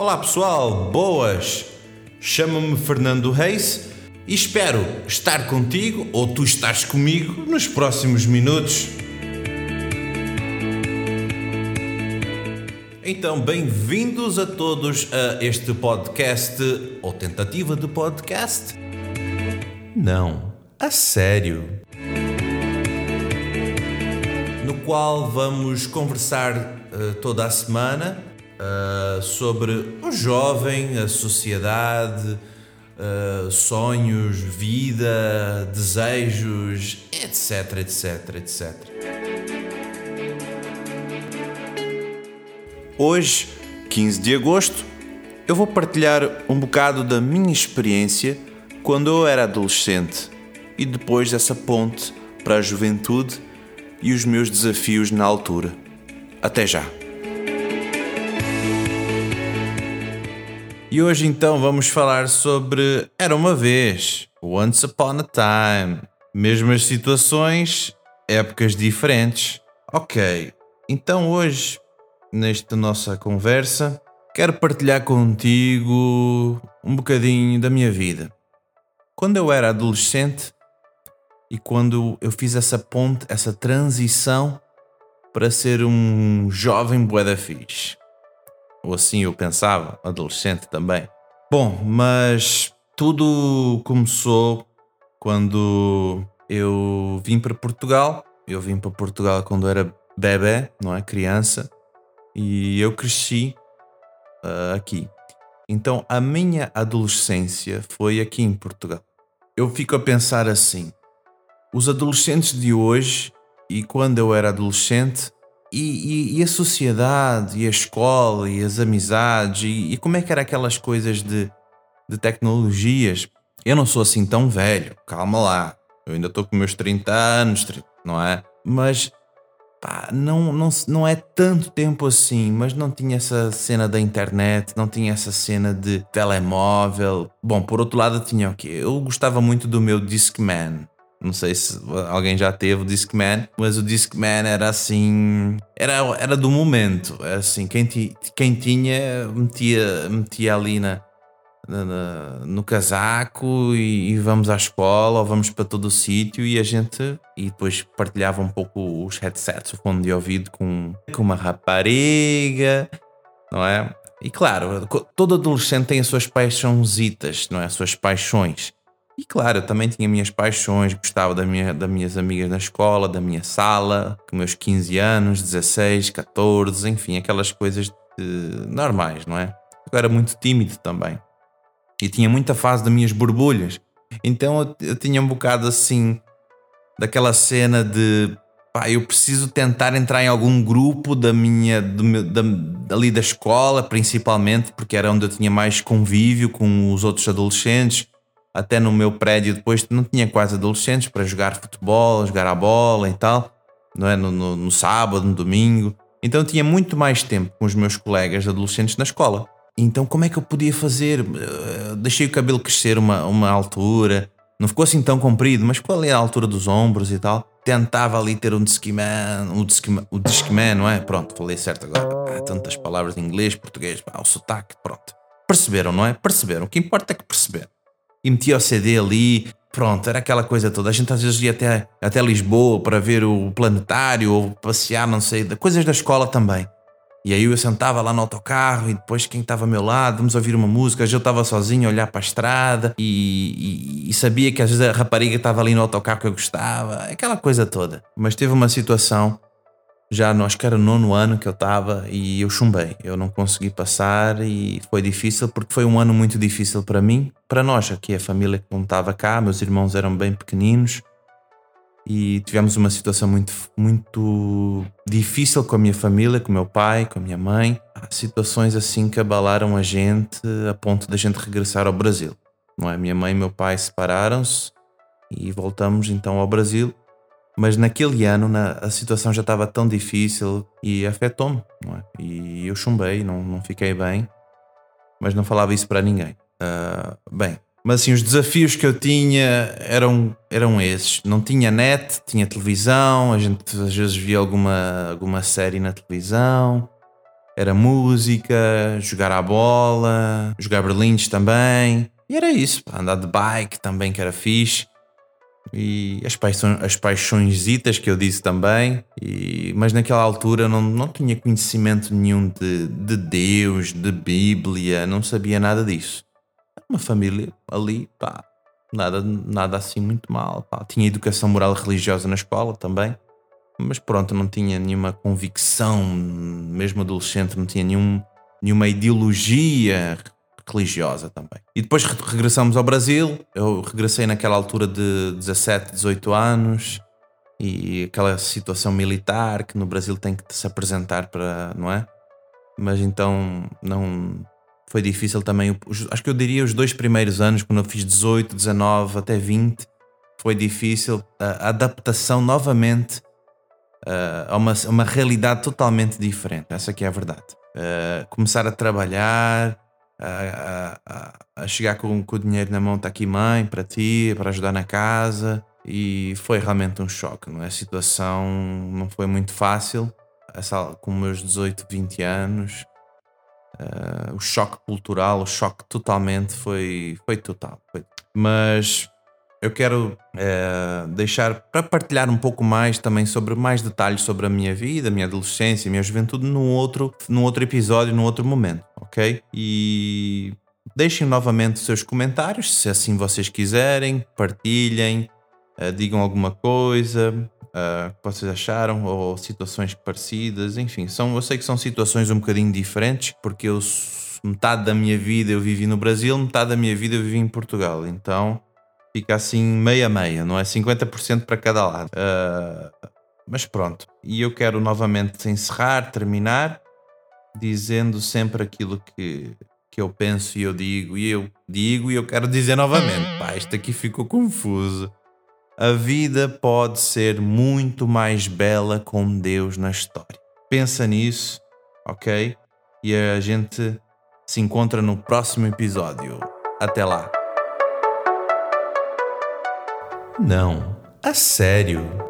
Olá pessoal, boas! Chamo-me Fernando Reis e espero estar contigo ou tu estás comigo nos próximos minutos. Então, bem-vindos a todos a este podcast ou tentativa de podcast. Não, a sério. No qual vamos conversar uh, toda a semana uh, sobre o jovem, a sociedade, uh, sonhos, vida, desejos, etc, etc, etc. Hoje, 15 de agosto, eu vou partilhar um bocado da minha experiência quando eu era adolescente e depois dessa ponte para a juventude e os meus desafios na altura. Até já! E hoje então vamos falar sobre Era uma vez, Once Upon a Time. Mesmas situações, épocas diferentes. Ok, então hoje, nesta nossa conversa, quero partilhar contigo um bocadinho da minha vida. Quando eu era adolescente e quando eu fiz essa ponte, essa transição para ser um jovem bué da fixe. Ou assim eu pensava, adolescente também. Bom, mas tudo começou quando eu vim para Portugal. Eu vim para Portugal quando era bebê, não é? Criança. E eu cresci uh, aqui. Então a minha adolescência foi aqui em Portugal. Eu fico a pensar assim: os adolescentes de hoje e quando eu era adolescente e, e, e, a sociedade, e a escola, e as amizades, e, e, como é que era aquelas coisas de, de tecnologias? Eu não sou assim tão velho, calma lá. Eu ainda estou com meus 30 anos, não é? Mas pá, não, não, não é tanto tempo assim, mas não tinha essa cena da internet, não tinha essa cena de telemóvel. Bom, por outro lado, tinha o quê? Eu gostava muito do meu Discman. Não sei se alguém já teve o Discman, mas o Discman era assim. Era, era do momento. Era assim, quem, ti, quem tinha metia, metia ali na, na no casaco e, e, vamos à escola ou vamos para todo o sítio e a gente. E depois partilhava um pouco os headsets, o fone de ouvido com, com uma rapariga, não é? E claro, todo adolescente tem as suas paixãozitas, não é? As suas paixões. E claro, eu também tinha minhas paixões, gostava da minha, das minhas amigas na escola, da minha sala, com meus 15 anos, 16, 14, enfim, aquelas coisas de, normais, não é? Eu era muito tímido também. E tinha muita fase das minhas borbulhas. Então eu, eu tinha um bocado assim, daquela cena de pá, eu preciso tentar entrar em algum grupo da minha, do da, ali da escola, principalmente, porque era onde eu tinha mais convívio com os outros adolescentes até no meu prédio depois não tinha quase adolescentes para jogar futebol, jogar a bola e tal, não é? No, no, no, sábado, no domingo. Então tinha muito mais tempo com os meus colegas adolescentes na escola. Então como é que eu podia fazer? Uh, deixei o cabelo crescer uma, uma altura, não ficou assim tão comprido, mas ficou ali à altura dos ombros e tal. Tentava ali ter um Discman, um Discman, o Discman, não é? Pronto, falei certo agora. Há tantas palavras em inglês, português, o sotaque, pronto. Perceberam, não é? Perceberam. O que importa é que perceberam e metia o CD ali. Pronto, era aquela coisa toda. A gente às vezes ia até, até Lisboa para ver o planetário ou passear, não sei, coisas da escola também. E aí eu sentava lá no autocarro e depois quem estava ao meu lado, vamos ouvir uma música. Eu estava sozinho a olhar para a estrada e, e, e, sabia que às vezes a rapariga estava ali no autocarro que eu gostava, aquela coisa toda. Mas teve uma situação já no, acho que era no nono ano que eu estava e eu chumbei. Eu não consegui passar e foi difícil porque foi um ano muito difícil para mim, para nós, aqui a família que não estava cá, meus irmãos eram bem pequeninos e tivemos uma situação muito, muito difícil com a minha família, com o meu pai, com a minha mãe. Há situações assim que abalaram a gente a ponto da gente regressar ao Brasil. Não é? Minha mãe e meu pai separaram-se e voltamos então ao Brasil mas naquele ano na, a situação já estava tão difícil e afetou-me, é? E eu chumbei, não, não fiquei bem, mas não falava isso para ninguém. Uh, bem, mas assim, os desafios que eu tinha eram, eram esses. Não tinha net, tinha televisão, a gente às vezes via alguma, alguma série na televisão. Era música, jogar à bola, jogar berlindes também. E era isso, andar de bike também, que era fixe. E as, paixões, as paixõezitas que eu disse também. E, mas naquela altura não, não tinha conhecimento nenhum de, de Deus, de Bíblia, não sabia nada disso. Uma família ali, pá, nada, nada assim muito mal. Pá. Tinha educação moral religiosa na escola também. Mas pronto, não tinha nenhuma convicção, mesmo adolescente, não tinha nenhum, nenhuma ideologia religiosa também. E depois regressamos ao Brasil. Eu regressei naquela altura de 17, 18 anos e aquela situação militar que no Brasil tem que se apresentar para, não é? Mas então não foi difícil também. Acho que eu diria os dois primeiros anos, quando eu fiz 18, 19 até 20, foi difícil a adaptação novamente a uma, uma realidade totalmente diferente. Essa que é a verdade. Começar a trabalhar, a, a, a chegar com, com, o dinheiro na mão, está aqui mãe, para ti, para ajudar na casa. E foi realmente um choque, não é? A situação não foi muito fácil. Essa, com meus 18, 20 anos, uh, o choque cultural, o choque totalmente foi, foi total. Foi. Mas eu quero uh, deixar para partilhar um pouco mais também sobre mais detalhes sobre a minha vida, a minha adolescência, a minha juventude num outro, num outro episódio, num outro momento ok? E deixem novamente seus comentários, se assim vocês quiserem, partilhem, uh, digam alguma coisa uh, que vocês acharam ou situações parecidas, enfim, são, eu sei que são situações um bocadinho diferentes, porque eu metade da minha vida eu vivi no Brasil, metade da minha vida eu vivi em Portugal, então fica assim meia-meia, não é? 50% para cada lado. Uh, mas pronto, e eu quero novamente encerrar, terminar dizendo sempre aquilo que, que eu penso e eu digo, e eu digo e eu quero dizer novamente. Pá, isto aqui ficou confuso. A vida pode ser muito mais bela com Deus na história. Pensa nisso, ok? E a gente se encontra no próximo episódio. Até lá. Não, a sério.